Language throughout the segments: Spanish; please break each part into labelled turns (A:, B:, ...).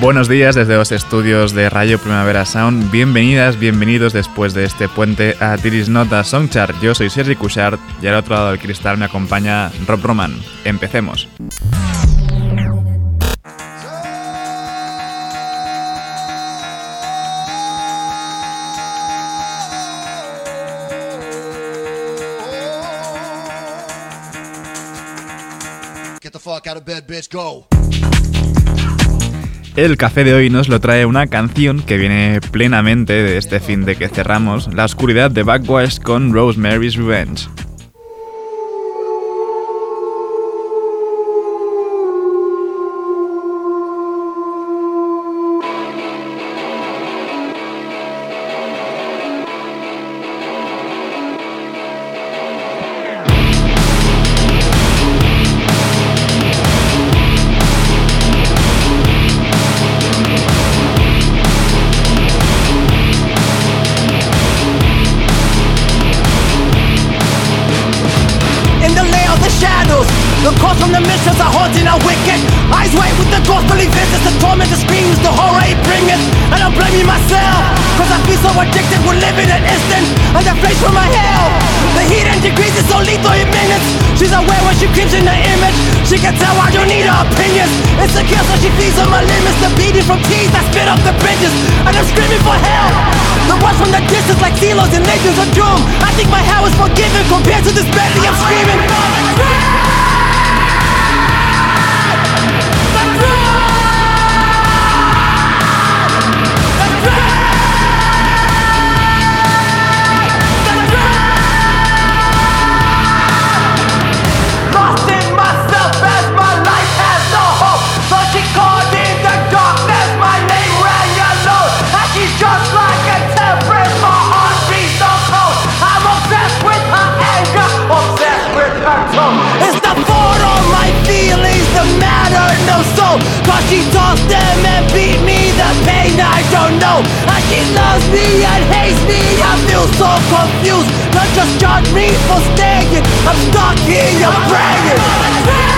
A: Buenos días desde los estudios de Radio Primavera Sound. Bienvenidas, bienvenidos después de este puente a Tiris Nota Songchart. Yo soy Sergi Cushart y al otro lado del cristal me acompaña Rob Roman. Empecemos. Get the fuck out of bed, bitch, go. El café de hoy nos lo trae una canción que viene plenamente de este fin de que cerramos, La oscuridad de Backwash con Rosemary's Revenge. from my hell. The heat and degrees is only minutes She's aware when she creeps in the image. She can tell I don't need her opinions. It's a kill so she flees on my limits. The beating from teeth I spit off the bridges. And I'm screaming for help. The ones from the distance like silos and legends of doom. I think my hell is forgiven compared to this badly I'm screaming. no soul But she tossed them and beat me The pain. I don't know. And she loves me and hates me. I feel so confused. Don't just judge me for staying. I'm stuck here, I'm praying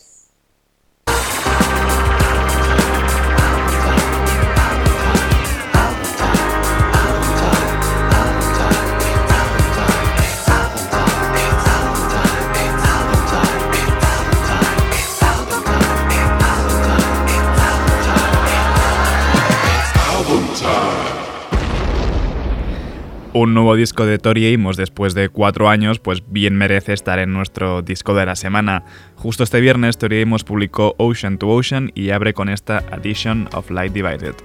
A: Un nuevo disco de Tori Amos después de cuatro años, pues bien merece estar en nuestro disco de la semana. Justo este viernes Tori Amos publicó Ocean to Ocean y abre con esta Edition of Light Divided.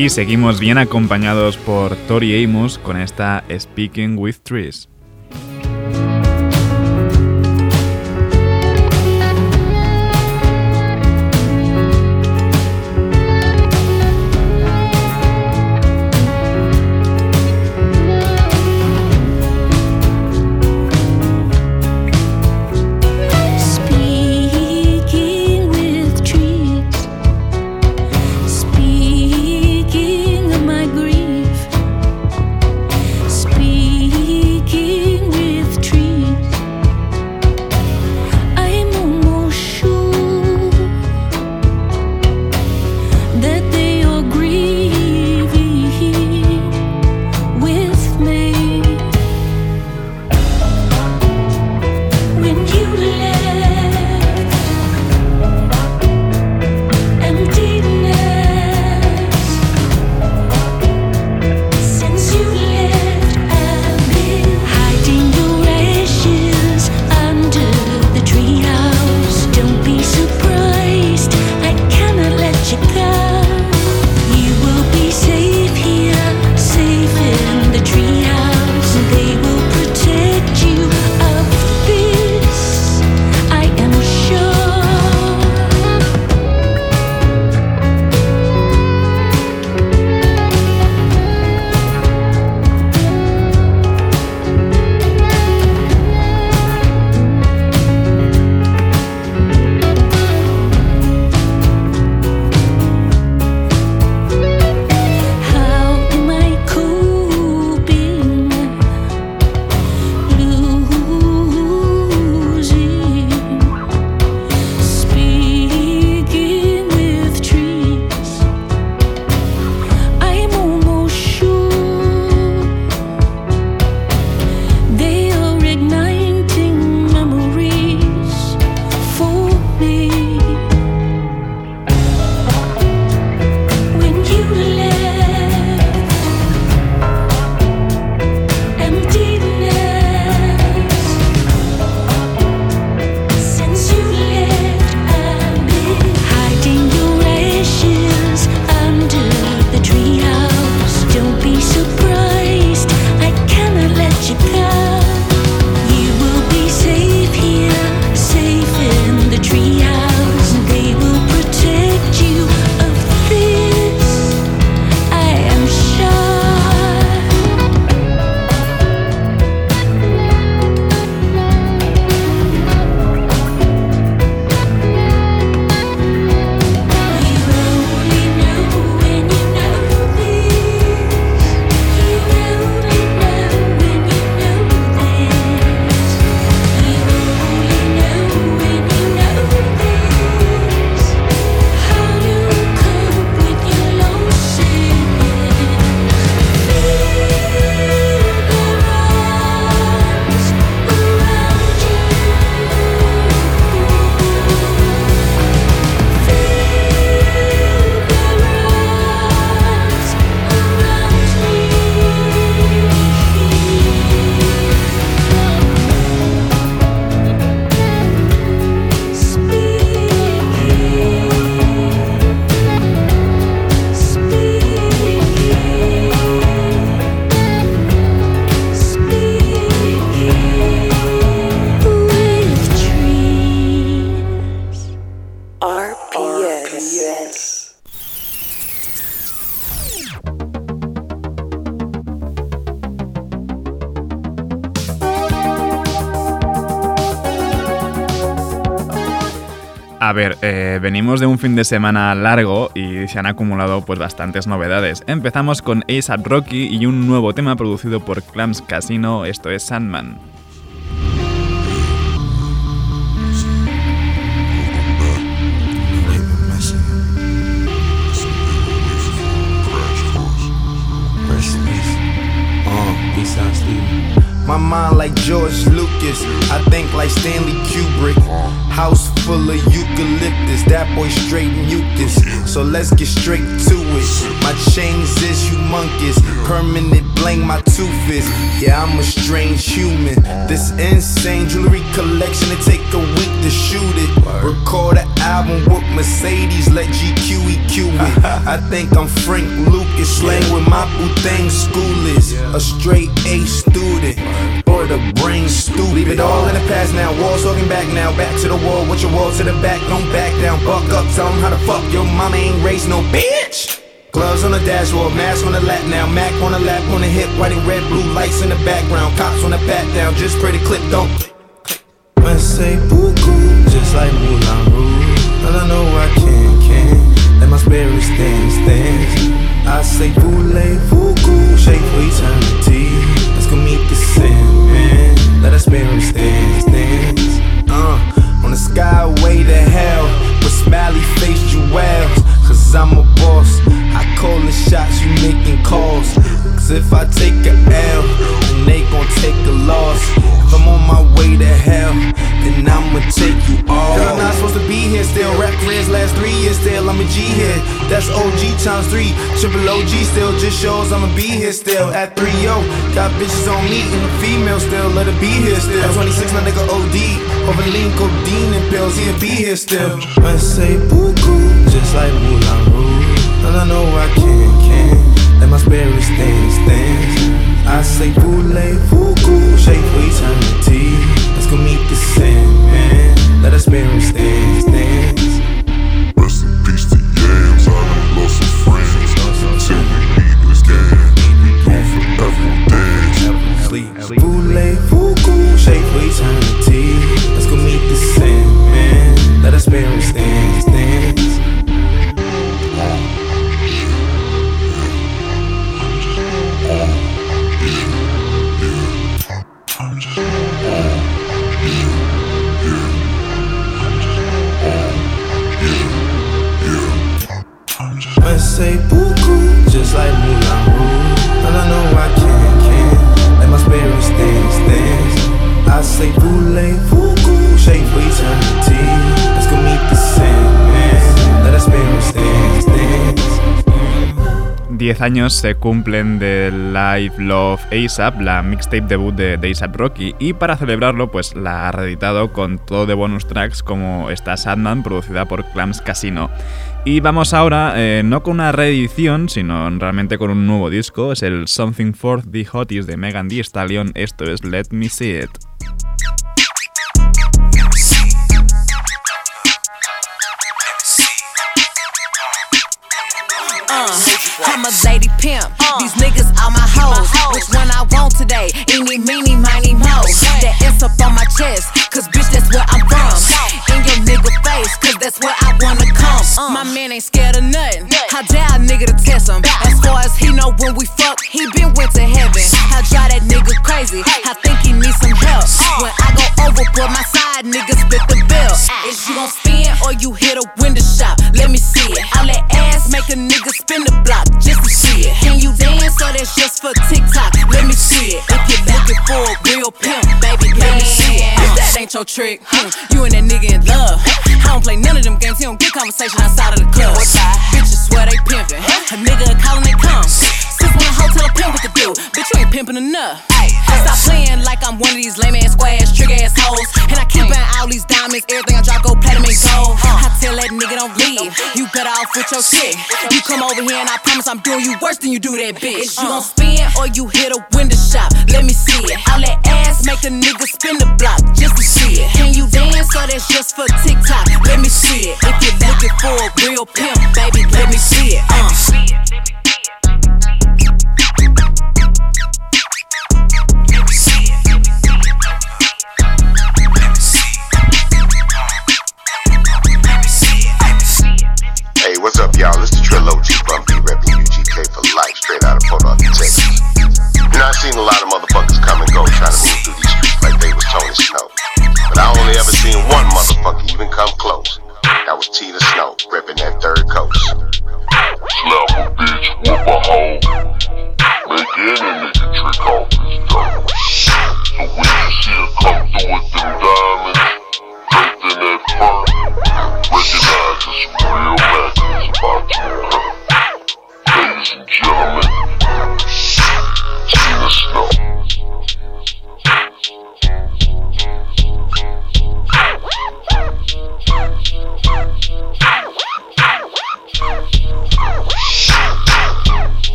B: Y seguimos bien acompañados por Tori Amos con esta Speaking with Trees. Venimos de un fin de semana largo y se han acumulado pues bastantes novedades. Empezamos con ASAP Rocky y un nuevo tema producido por Clams Casino, esto es Sandman.
C: Like George Lucas, I think like Stanley Kubrick. House eucalyptus, that boy straight mucus. So let's get straight to it. My chains is humongous, permanent bling my tooth is. Yeah, I'm a strange human. This insane jewelry collection, it take a week to shoot it. Record an album with Mercedes, let GQ EQ it. I think I'm Frank Lucas, slang with my thing school is a straight A student the brain stupid. Leave it all in the past now, walls talking back now, back to the wall, with your wall to the back, don't back down, buck up, tell them how to fuck. Your mama ain't raised no bitch. Gloves on the dashboard, mask on the lap now, Mac on the lap, on the hip, white and red, blue lights in the background, cops on the back down, just pretty clip, don't. When I say beaucoup, just like Moulin Rouge, and I know I can, can, let my spirit stand, stand. I say voulez-vous, shape for eternity, the Sandman, let our spirit stand, stand. Uh, on the skyway to hell, with smiley face jewels, cause I'm a boss. I call the shots, you making calls. Cause if I take a L, then they gon' take a loss. If I'm on my way to hell, then I'ma take you all. Cause I'm not supposed to be here still. Rap careers last three years still. I'm a G here. That's OG times three. Triple OG still just shows I'ma be here still. At 3 0, got bitches on me and the female still. Let her be here still. At 26, my nigga OD. Over lean codeine and pills, he'll be here still. I say boo just like Moulin Rouge. And I know I can, can Let my spirit stand, stand I say voulez-vous Shape for eternity Let's go meet the Sandman Let our spirit stand, stand
D: Rest in peace to yams, I done lost some friends. Till we meet this game We gon' forever dance
C: Sleep Voulez-vous Shape for eternity say beaucoup, just like Moulin Rouge And I know I can, can Let my spirit stand, stand I say voulez-vous Shape for eternity Let's go meet the Sandman. Let our spirit stand, stand
E: 10 años se cumplen de Live Love ASAP, la mixtape debut de, de ASAP Rocky, y para celebrarlo, pues la ha reeditado con todo de bonus tracks como esta Sandman, producida por Clams Casino. Y vamos ahora, eh, no con una reedición, sino realmente con un nuevo disco, es el Something for the Hotties de Megan Thee Stallion, esto es Let Me See It.
F: Uh, I'm a lady pimp. These niggas are my hoes. Which one I want today? Eeny, meeny, miny, mo. That S up on my chest. Cause bitch, that's where I'm from. Nigga face. Cause that's where I wanna come. My man ain't scared of nothing. How dare a nigga to test him? As far as he know when we fuck, he been went to heaven. How drive that nigga crazy? I think he needs some help. When I go overboard, my side nigga spit the bill. Is you gon' spin or you hit a window shop? Let me see it. All that ass make a nigga spin the block just to see it. Can you dance or that's just for TikTok? Let me see it. If you're looking for a real pimp, baby, let me see it. If that ain't your trick, hmm, you and that nigga in love. I don't play none of them games. He don't get conversation outside of the club. Bitches swear they pimpin'. A nigga callin' they come. Since when a hotel a pimp what to do? Bitch, you ain't pimpin' enough. Stop playing like I'm one of these lame ass, square ass, trick ass hoes. And I keep buying all these diamonds, everything I drop go platinum and gold. I tell that nigga don't leave. You better off with your shit. You come over here and I promise I'm doing you worse than you do that bitch. You gon' spin or you hit a window shop. Let me see it. All that ass make a nigga spin the block just to see it. Can you dance or that's just for TikTok? Let me see it. If you're looking for a real pimp, baby, let me see it. Uh.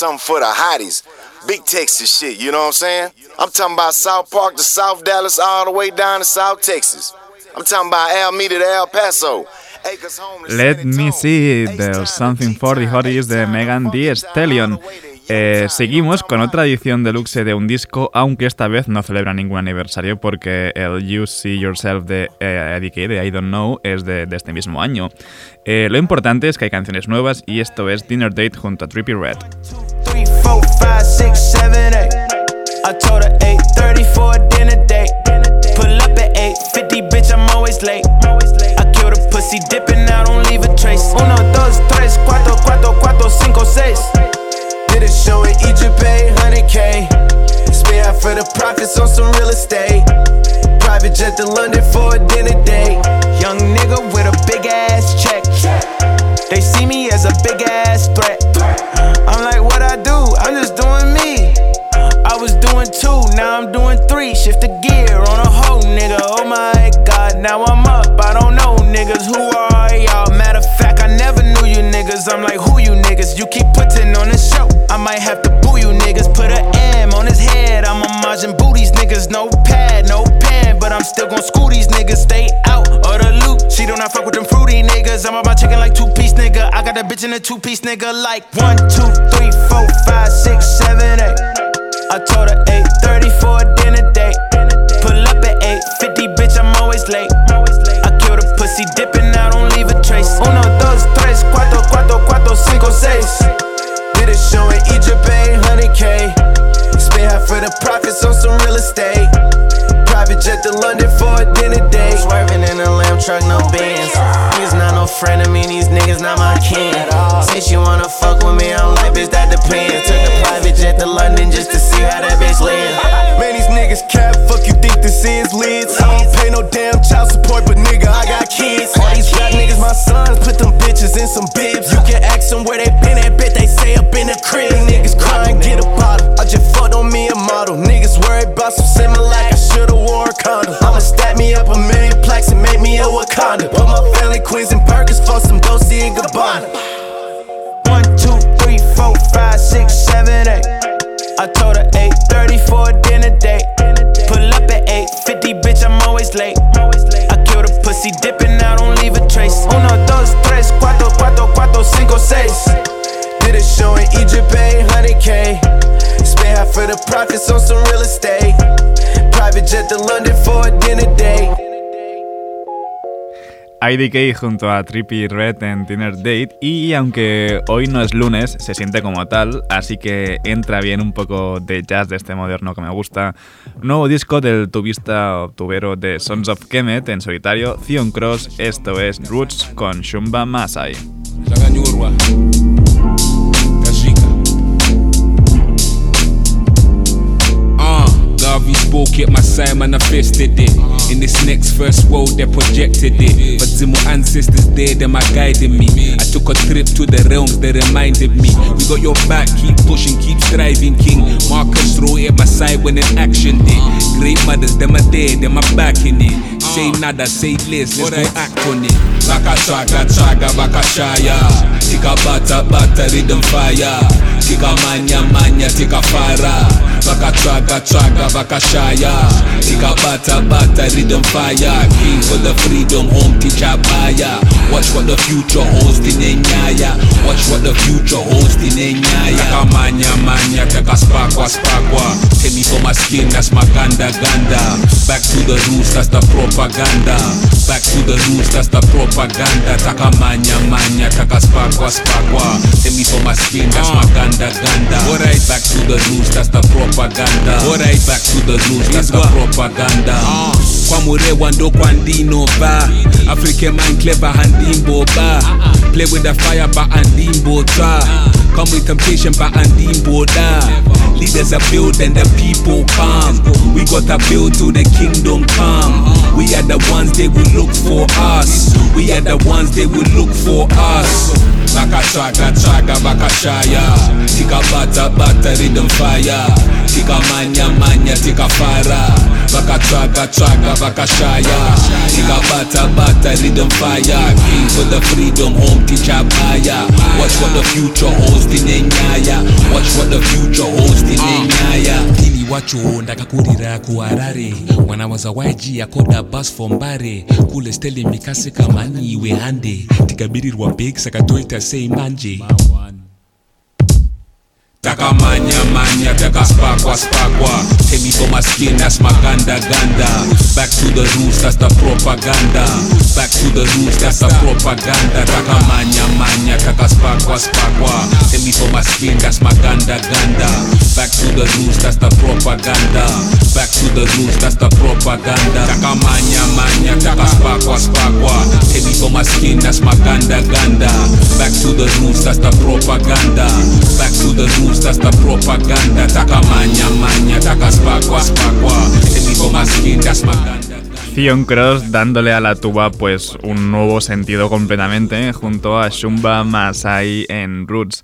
D: Something for the hotties. Big Texas shit, you know what I'm saying? I'm talking about South Park to South Dallas, all the way down to South Texas. I'm talking about Alameda to El Paso.
E: Let Me See, There's Something for the Hotties de Megan Thee Stallion. Eh, seguimos con otra edición deluxe de un disco, aunque esta vez no celebra ningún aniversario porque el You See Yourself de eh, Eddie de I Don't Know es de, de este mismo año. Eh, lo importante es que hay canciones nuevas y esto es Dinner Date junto a Trippy Red.
G: I told her 8:30 for a dinner date. Pull up at 8:50, bitch, I'm always late. I killed a pussy dipping, I don't leave a trace. Uno, dos, tres, cuatro, cuatro, cuatro, cinco, seis. Did a show in Egypt, pay 100k. Spare out for the profits on some real estate. Private jet London That bitch in a two piece nigga. Like one, two, three, four, five, six, seven, eight. I told her 8:30 for a dinner date. Pull up at 8:50, bitch, I'm always late. I killed a pussy dipping, I don't leave a trace. Uno, dos, tres, cuatro, cuatro, cuatro, cinco, seis. Did a show in Egypt, pay 100k. Spend half for the profits on some real estate. Jet to London for a dinner date. Swerving in a lamb truck, no bands. He's not no friend of me, these niggas not my kin. Say she wanna fuck with me, I'm like, bitch, that depends. Took the private jet to London just to see how that bitch live. Man, these niggas cap, this is lids. I don't pay no damn child support, but nigga, I got kids. All these rap niggas, my sons, put them bitches in some bibs. You can ask them where they been at, bet they say up in the crib. Niggas crying, get a bottle. I just fucked on me a model. Niggas worried about some similar like I should've wore a condom. I'ma stack me up a million plaques and make me a Wakanda. Put my family queens and Perkins for some Dolce and Gabbana. One, two, three, four, five, six, seven, eight. I told her 8:30 for a dinner date. Always late. I kill a pussy dipping, I don't leave a trace. Uno, dos, tres, cuatro, cuatro, cuatro, cinco, seis. Did a show in Egypt, pay 100k. Spend half for the profits on some real estate. Private jet to London for a dinner date.
E: IDK junto a Trippy Red en Dinner Date y aunque hoy no es lunes, se siente como tal, así que entra bien un poco de jazz de este moderno que me gusta. Nuevo disco del tubista o tubero de Sons of Kemet en solitario, Theon Cross, esto es Roots con Shumba Masai.
H: It. In this next first world, they projected it. But Zimo ancestors there, them are guiding me. I took a trip to the realms, they reminded me. We got your back, keep pushing, keep striving, king. Marcus wrote at my side when in action day. Great mothers, them are there, them are backing it. Say nada, say less, let's go act on it. Baka chaga chaga baka shaya. Tika bata bata rhythm fire. Tika manya manya tika fara. Baka chaga chaga baka shaya. Tika bata bata rhythm fire. King for the freedom home teacher baya. Watch what the future holds in Enyaya. Watch what the future holds in Enyaya. Taka manya taka spakwa spakwa. Take me for my skin, that's my ganda ganda. Back to the roots, that's the propaganda. Back to the roots, that's the propaganda. Taka manya manya, taka spakwa spakwa. Take me for my skin, that's my ganda ganda. Alright, back to the roots, that's the propaganda. Alright, back to the roots, that's the propaganda. Ah. Kwa murewa ndo kwa ndino ba. African man clever handimbo ba. Play with the fire ba andimbo ta. Come with temptation ba andimbo da. Leaders are built and the people come. We gotta build to the kingdom come. We are the ones they will look for us. We are the ones they will look for us. Baka vakatsaga tsaga vakashaya tikabata bata rhythm fire. Tikamanya manya tikafara. Vakatsvaga tsvaga vakashaya tikabata bata rhythm fire. King for the freedom home tichabaya watch what the future holds tine nyaya. Watch what the future holds tine nyaya.
I: Pili wacho ndakakurira kuharare mwana wazawaiji yakoda for mbare kule steli mikase kamani iwe hande tikabirirwa big sakatoita seimanje.
H: Takamanya manya takaspakwa spakwa take me for my skin that's my ganda ganda. Back to the roots that's the propaganda. Back to the roots that's the propaganda. Takamanya manya takaspakwa spakwa take me for my skin that's my ganda ganda. Back to the roots that's the propaganda. Back to the roots that's the propaganda. Takamanya manya takaspakwa spakwa take me for my skin that's my ganda ganda. Back to the roots that's the propaganda. Back to the roots
E: Theon Cross dándole a la tuba pues un nuevo sentido completamente junto a Shumba Masai en Roots.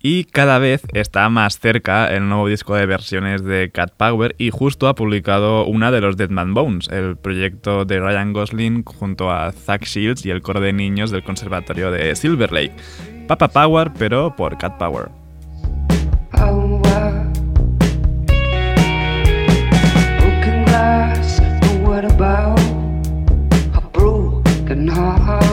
E: Y cada vez está más cerca el nuevo disco de versiones de Cat Power y justo ha publicado una de los Deadman Bones, el proyecto de Ryan Gosling junto a Zack Shields y el coro de niños del conservatorio de Silver Lake. Papa Power, pero por Cat Power.
J: Heart?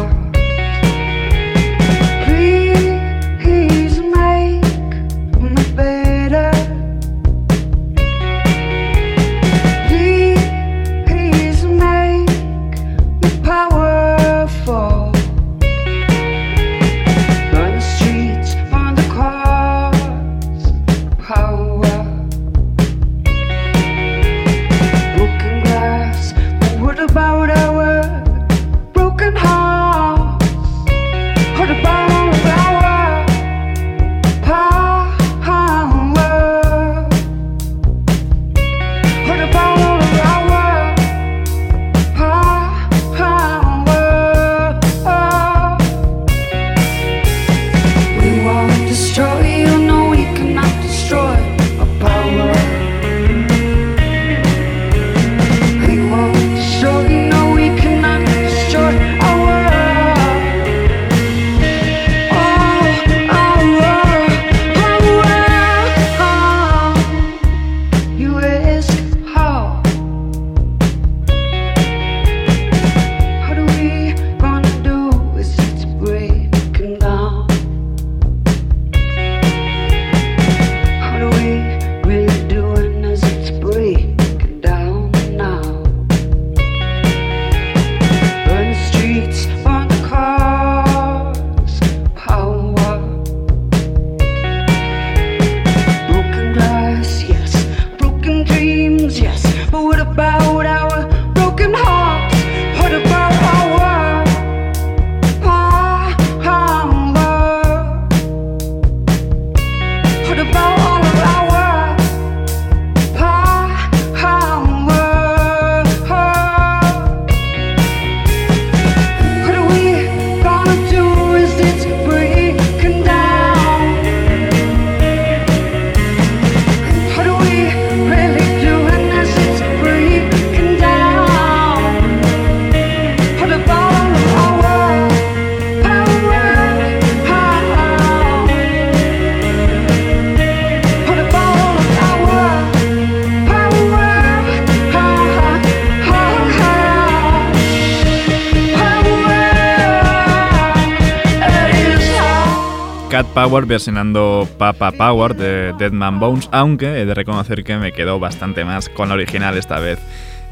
J: Power?
E: Versionando Papa Power de Deadman Bones, aunque he de reconocer que me quedó bastante más con la original esta vez.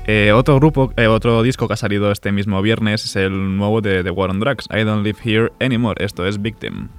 E: Eh, otro grupo, eh, otro disco que ha salido este mismo viernes es el nuevo de The War on Drugs, I Don't Live Here Anymore, esto es Victim.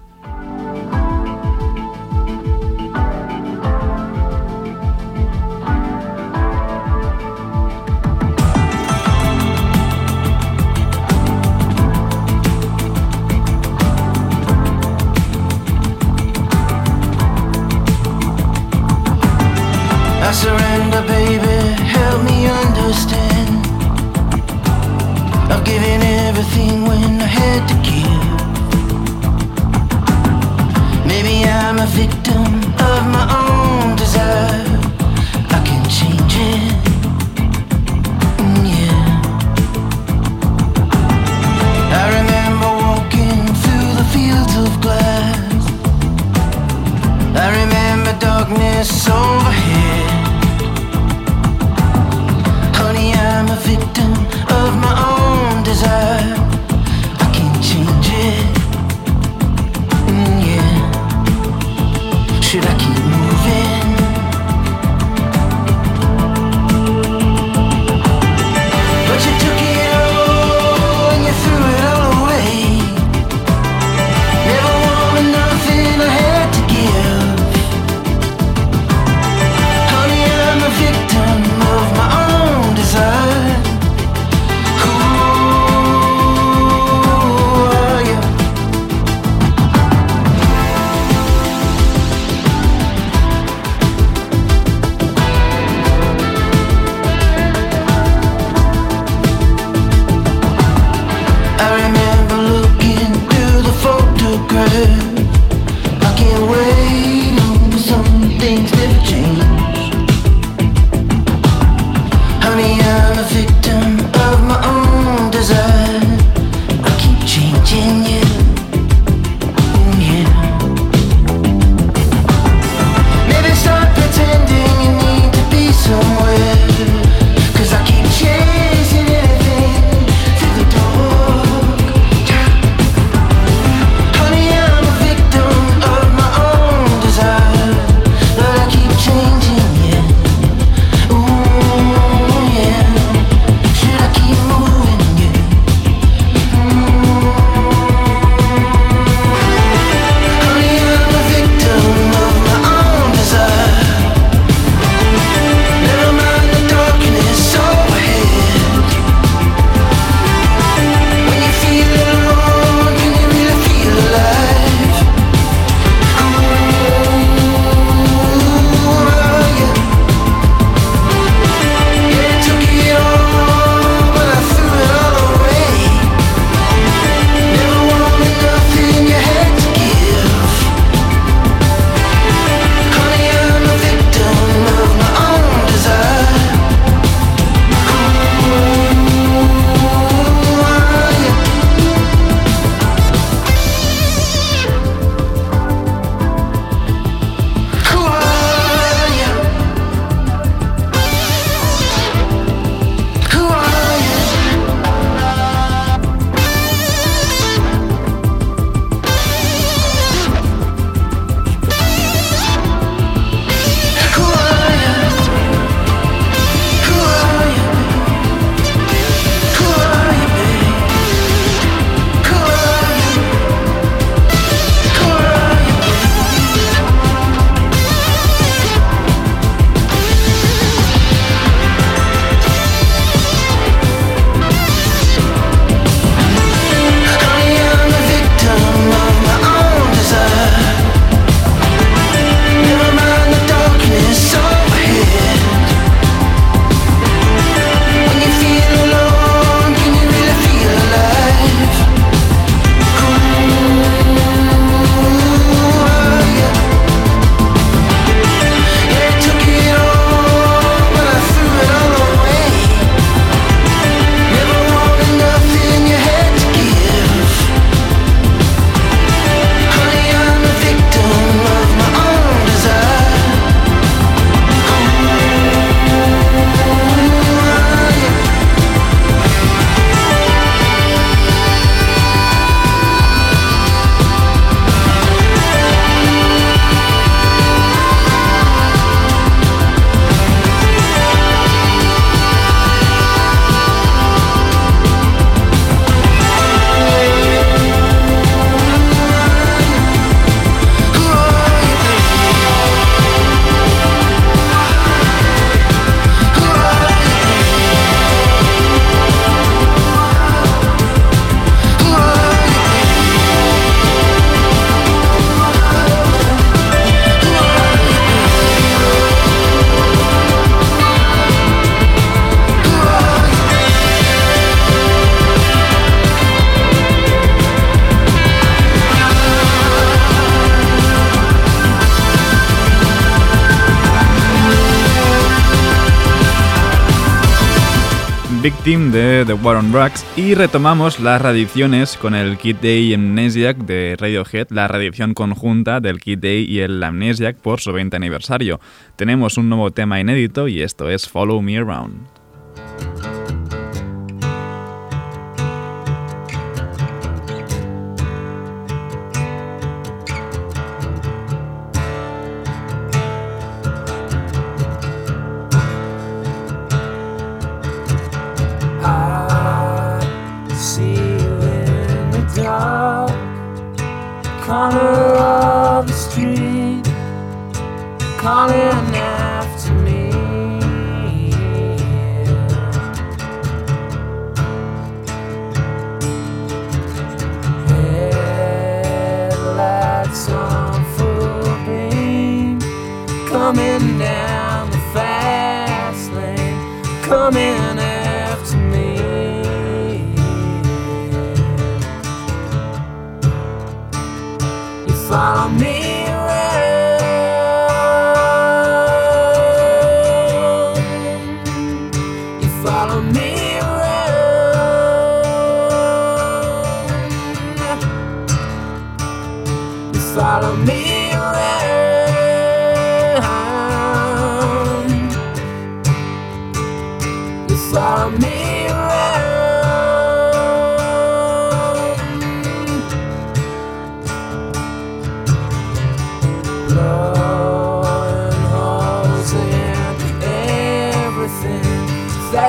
K: Victim
A: de The War on Drugs y retomamos las reediciones con el Kid Day y Amnesiac de Radiohead, la reedición conjunta del Kid Day y el Amnesiac por su 20 aniversario. Tenemos un nuevo tema inédito y esto es Follow Me Around.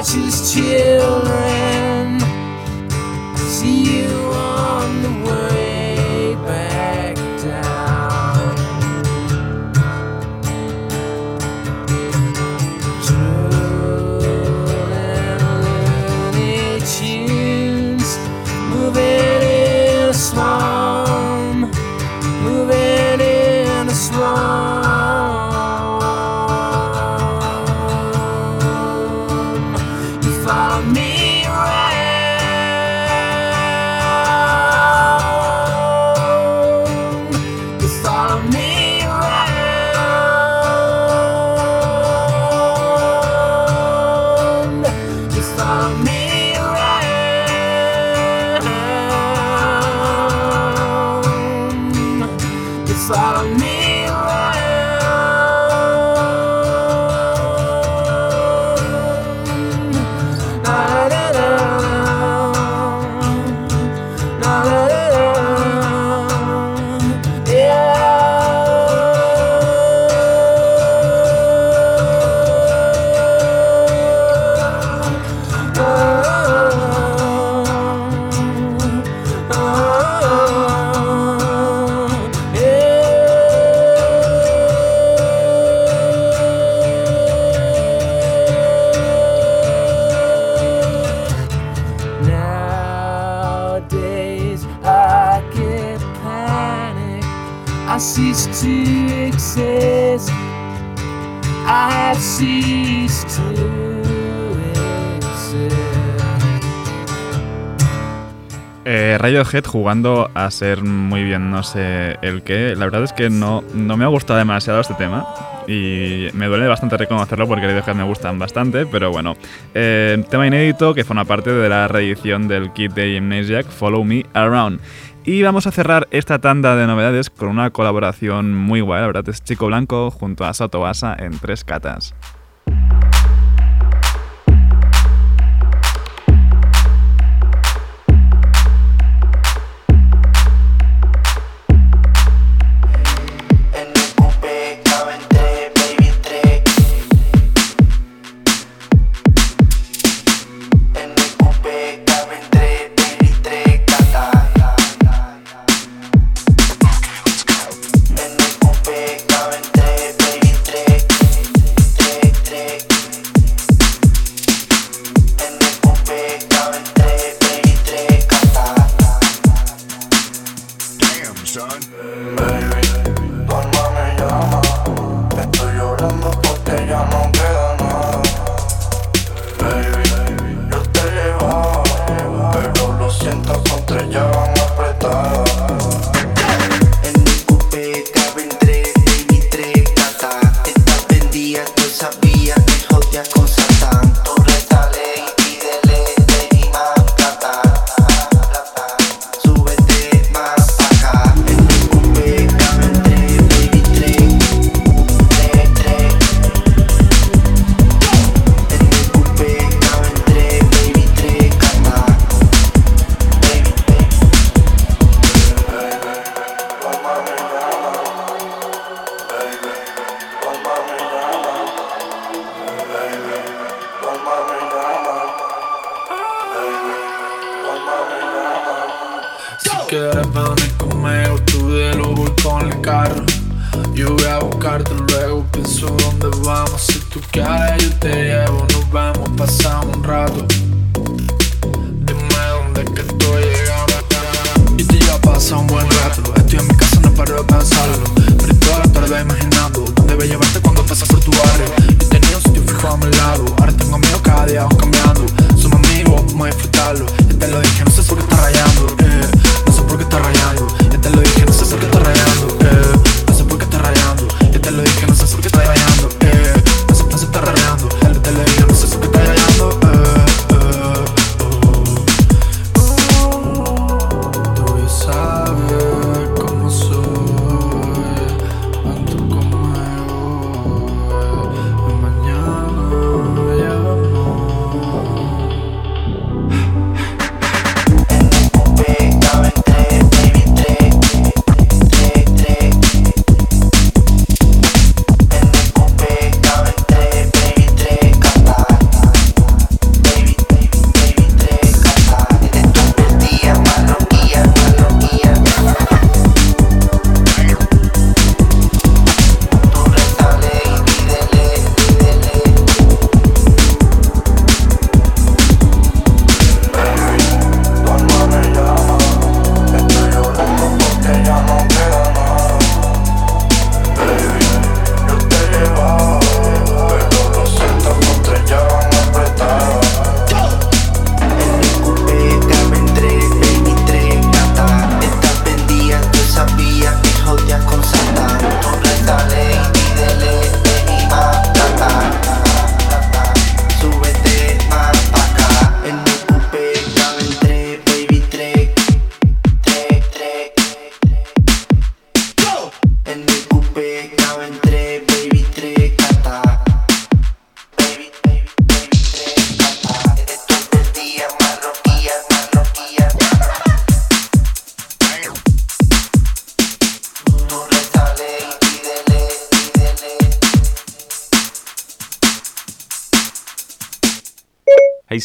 A: Just children. Radiohead jugando a ser muy bien no sé el qué. La verdad es que no, no me ha gustado demasiado este tema y me duele bastante reconocerlo porque Radiohead me gustan bastante, pero bueno. Eh, tema inédito que forma parte de la reedición del kit de Amnesiac, Follow Me Around. Y vamos a cerrar esta tanda de novedades con una colaboración muy guay, la verdad es Chico Blanco junto a Soto Basa en Tres Catas.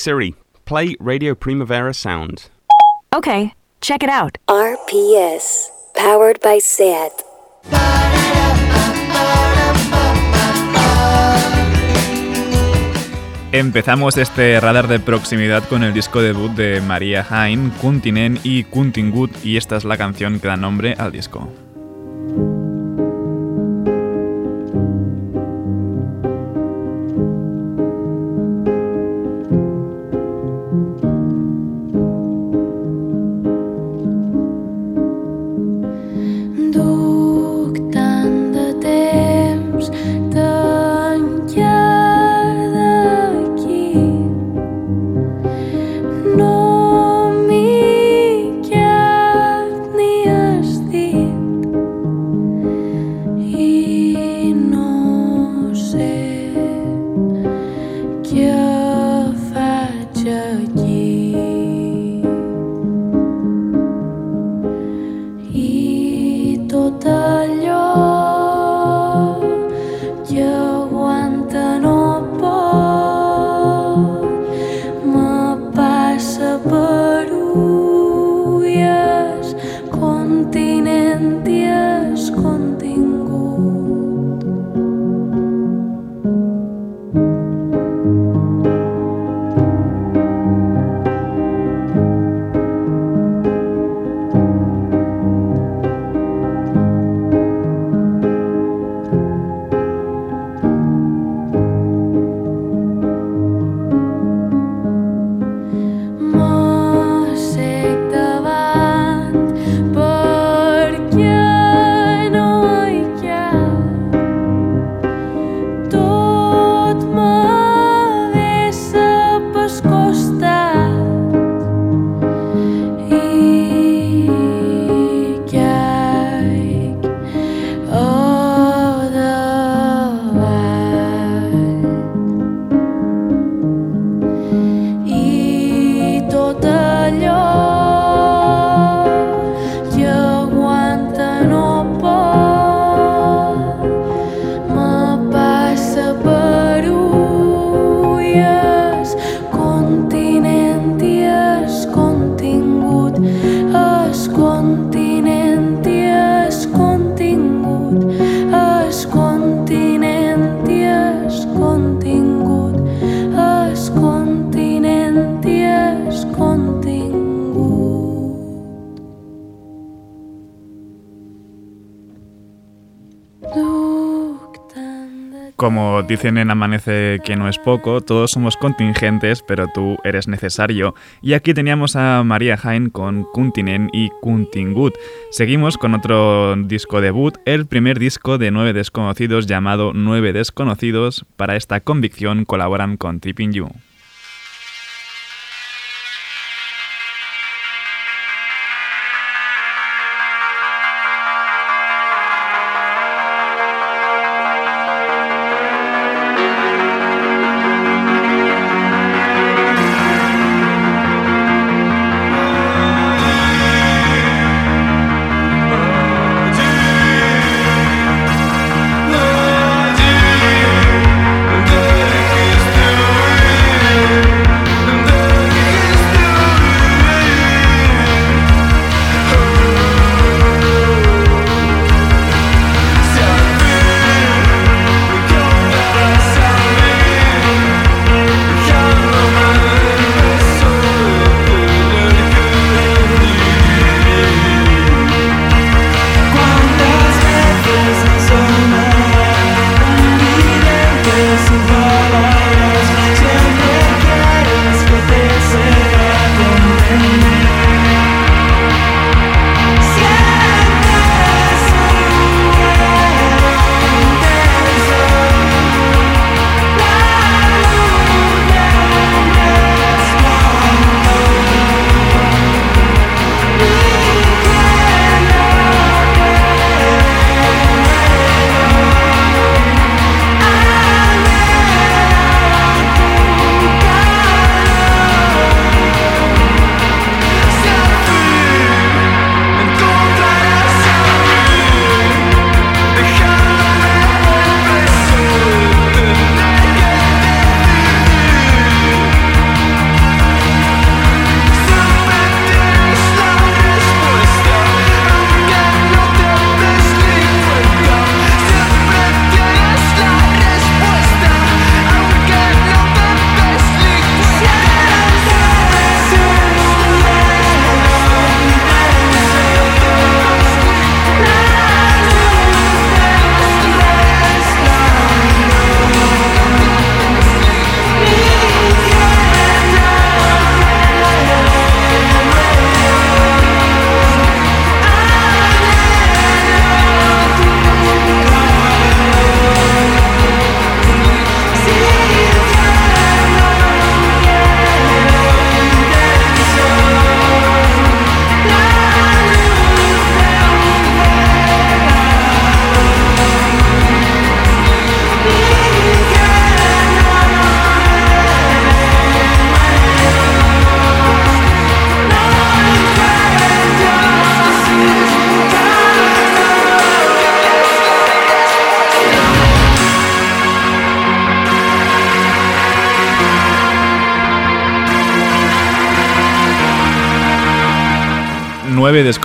L: Siri, play Radio Primavera Sound.
M: Okay, check it out. RPS, powered by SAT.
N: Empezamos este radar de proximidad con el disco debut de María Haim, Kuntinen y Kuntingut, y esta es la canción que da nombre al disco.
E: Como dicen en Amanece que no es poco, todos somos contingentes, pero tú eres necesario. Y aquí teníamos a María Jain con Kuntinen y Kuntingut. Seguimos con otro disco debut, el primer disco de Nueve Desconocidos llamado Nueve Desconocidos. Para esta convicción colaboran con Tripping You.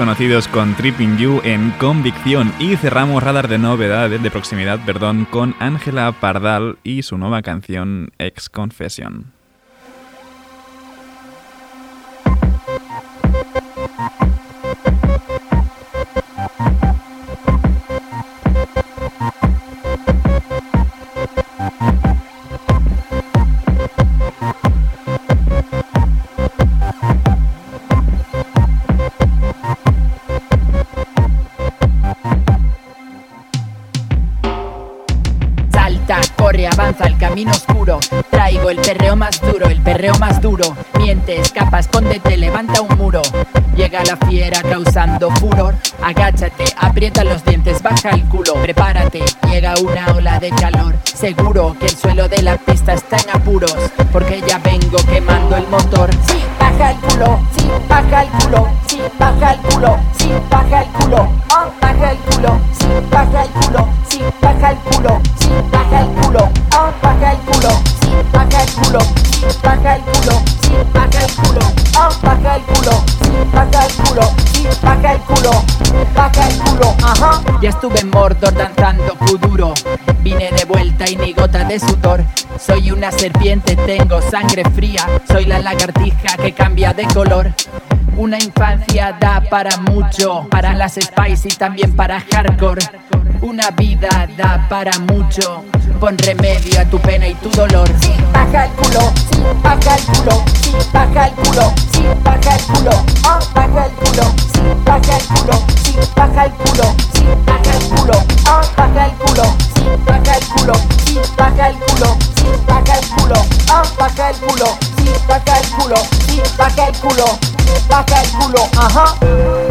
E: Desconocidos con Tripping You en Convicción y cerramos radar de novedades de proximidad, perdón, con Ángela Pardal y su nueva canción Ex Confession.
O: Perreo más duro, el perreo más duro. Miente, escapa, escóndete, levanta un muro. Llega la fiera causando furor. Agáchate, aprieta los dientes, baja el culo. Prepárate, llega una ola de calor. Seguro que el suelo de la pista está en apuros. Porque ya vengo quemando el motor. Sí, baja el culo, sí, baja el culo, sí, baja el culo, sí, baja el culo. Oh, baja el culo, sí, baja el culo, sí, baja el culo, baja el culo. Ajá. Ya estuve en Mordor danzando kuduro. Vine de vuelta y ni gota de sudor. Soy una serpiente, tengo sangre fría. Soy la lagartija que cambia de color. Una infancia da para mucho, para las spice y también para hardcore. Una vida da para mucho, Pon remedio a tu pena y tu dolor. Sí, baja el culo, sí, baja el culo, sí, baja el culo, sí, baja el culo, ah, baja el culo, sí, baja el culo, sí, baja el culo, sí, baja el culo, ah, baja el culo, sí, baja el culo, sí, baja el culo, sí, baja el culo, ah, baja el culo, sí, baja el culo, sí, baja el culo, Bataille boulot, ah
G: uh.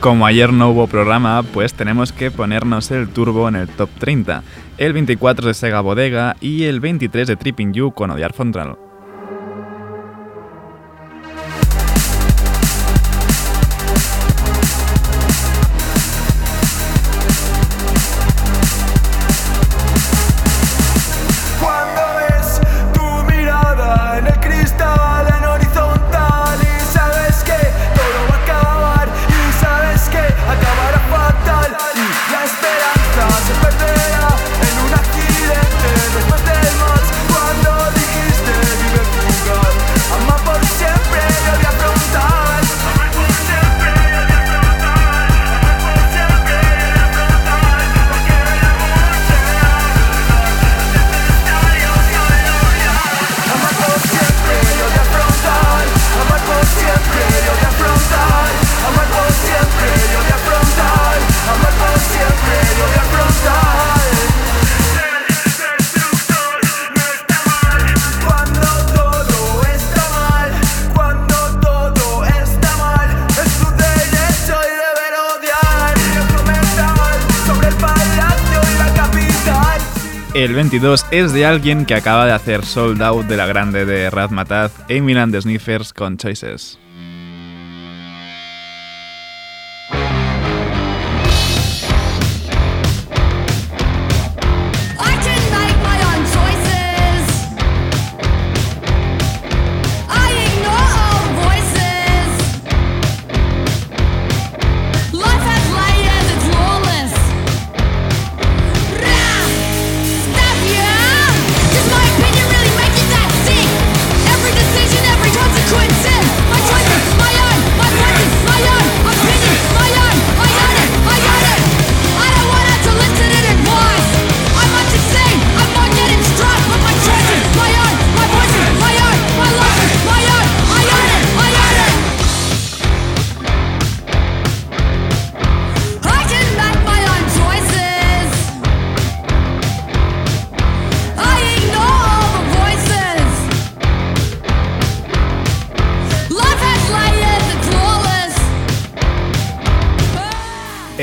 G: Como ayer no hubo programa, pues tenemos que ponernos el turbo en el top 30. El 24 de Sega Bodega y el 23 de Tripping You con Odiar Fondral.
E: 2022 es
G: de alguien que acaba de hacer sold out de la grande de Razmataz, Amy Land Sniffers con Choices.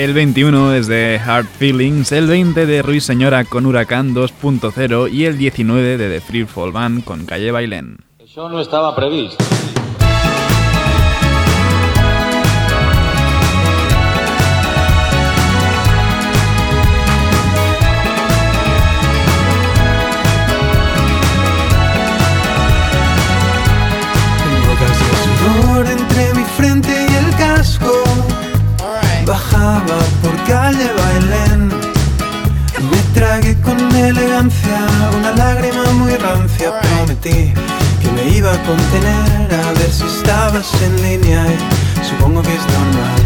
G: El 21 es de Hard Feelings, el 20 de Ruiz Señora con Huracán 2.0 y el 19 de The Free Fall Band con Calle Bailén.
P: Eso no estaba previsto.
Q: En línea. Y supongo que es normal.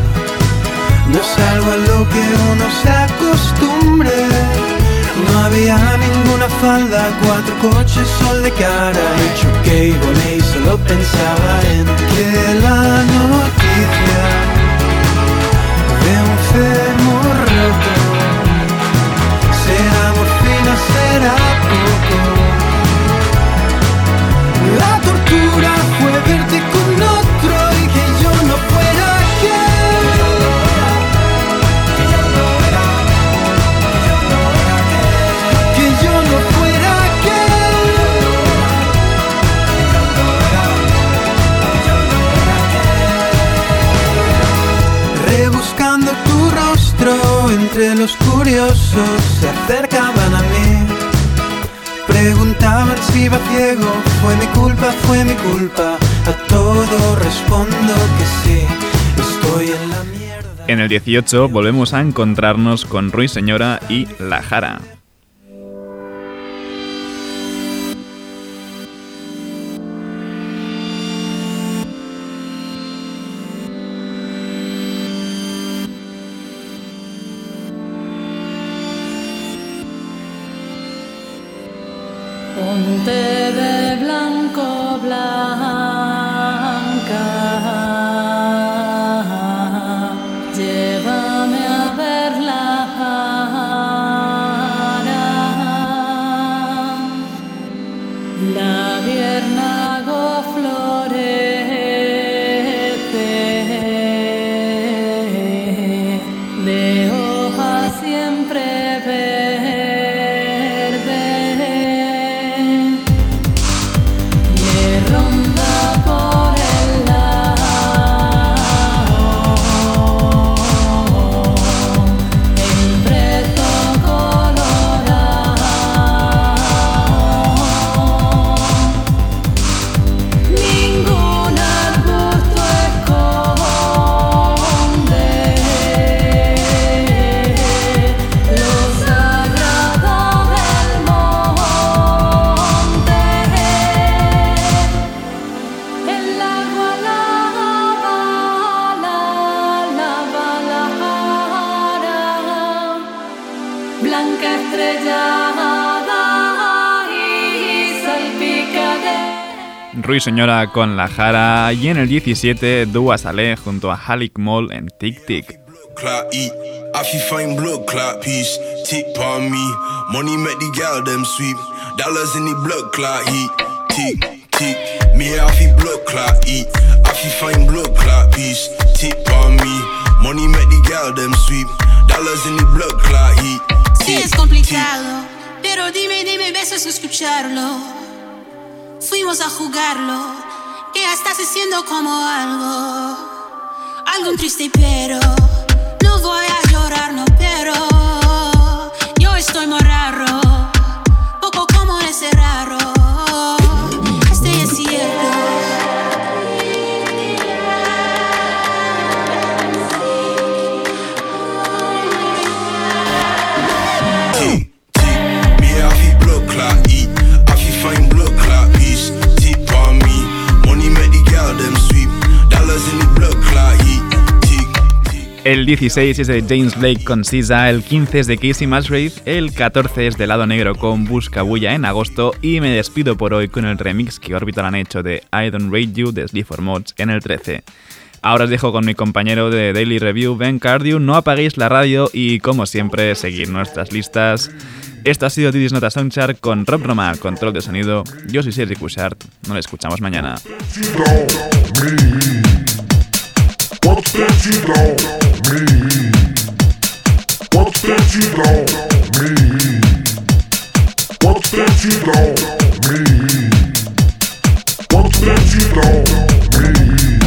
Q: No es algo a lo que uno se acostumbre. No había ninguna falda, cuatro coches, sol de cara Y choqué y volé y solo pensaba en que la noticia de un fémur roto Será morfina, será poco La
P: entre los curiosos se acercaban a mí. Preguntaban si iba ciego, fue mi culpa, fue mi culpa. A todo respondo que sí, estoy en la mierda.
N: En el 18 volvemos a encontrarnos con Rui Señora y La Jara. Señora con La Jara y en el 17 Dua Saleh junto a Halik Mall en Tic Tic.
R: me. I feel blood clot eat. I feel fine blood clot piece. Tick on me. Money make the gal them sweep. Dollars in the blood clot heat.
S: Sí es complicado, pero dime, dime, besos escucharlo. A jugarlo, que ya estás haciendo como algo, algo triste, pero no voy a llorar, no, pero yo estoy poco
N: El 16 es de James Blake con Sisa, el 15 es de Casey Musgrave, el 14 es de Lado Negro con Busca Bulla en agosto y me despido por hoy con el remix que Orbital han hecho de I Don't Rate You de Sleep for Mods en el 13. Ahora os dejo con mi compañero de Daily Review, Ben Cardew. No apaguéis la radio y, como siempre, seguid nuestras listas. Esto ha sido Didis Nota Soundchart con Rob Roma, control de sonido. Yo soy Sergi Cushart. Nos escuchamos mañana.
T: What's that you don't mean? That you don't mean? That you don't mean? That you don't mean?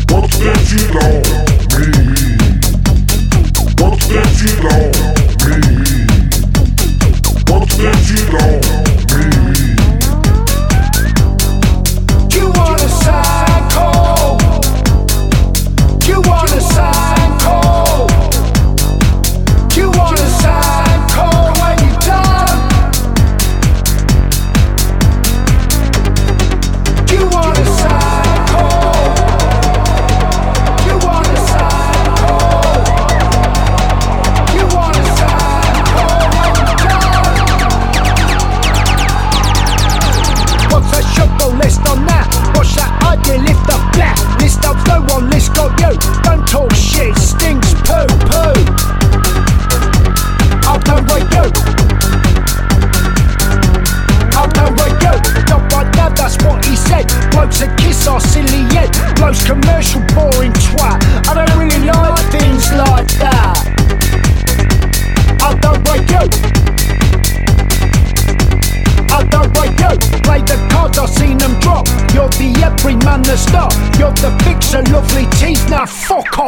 T: That you don't mean? That you don't that you don't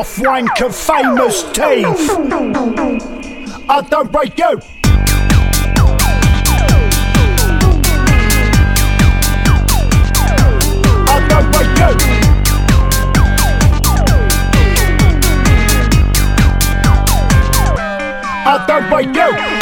U: Off rank of famous teeth. I don't break you. I don't break you.
V: I don't break you.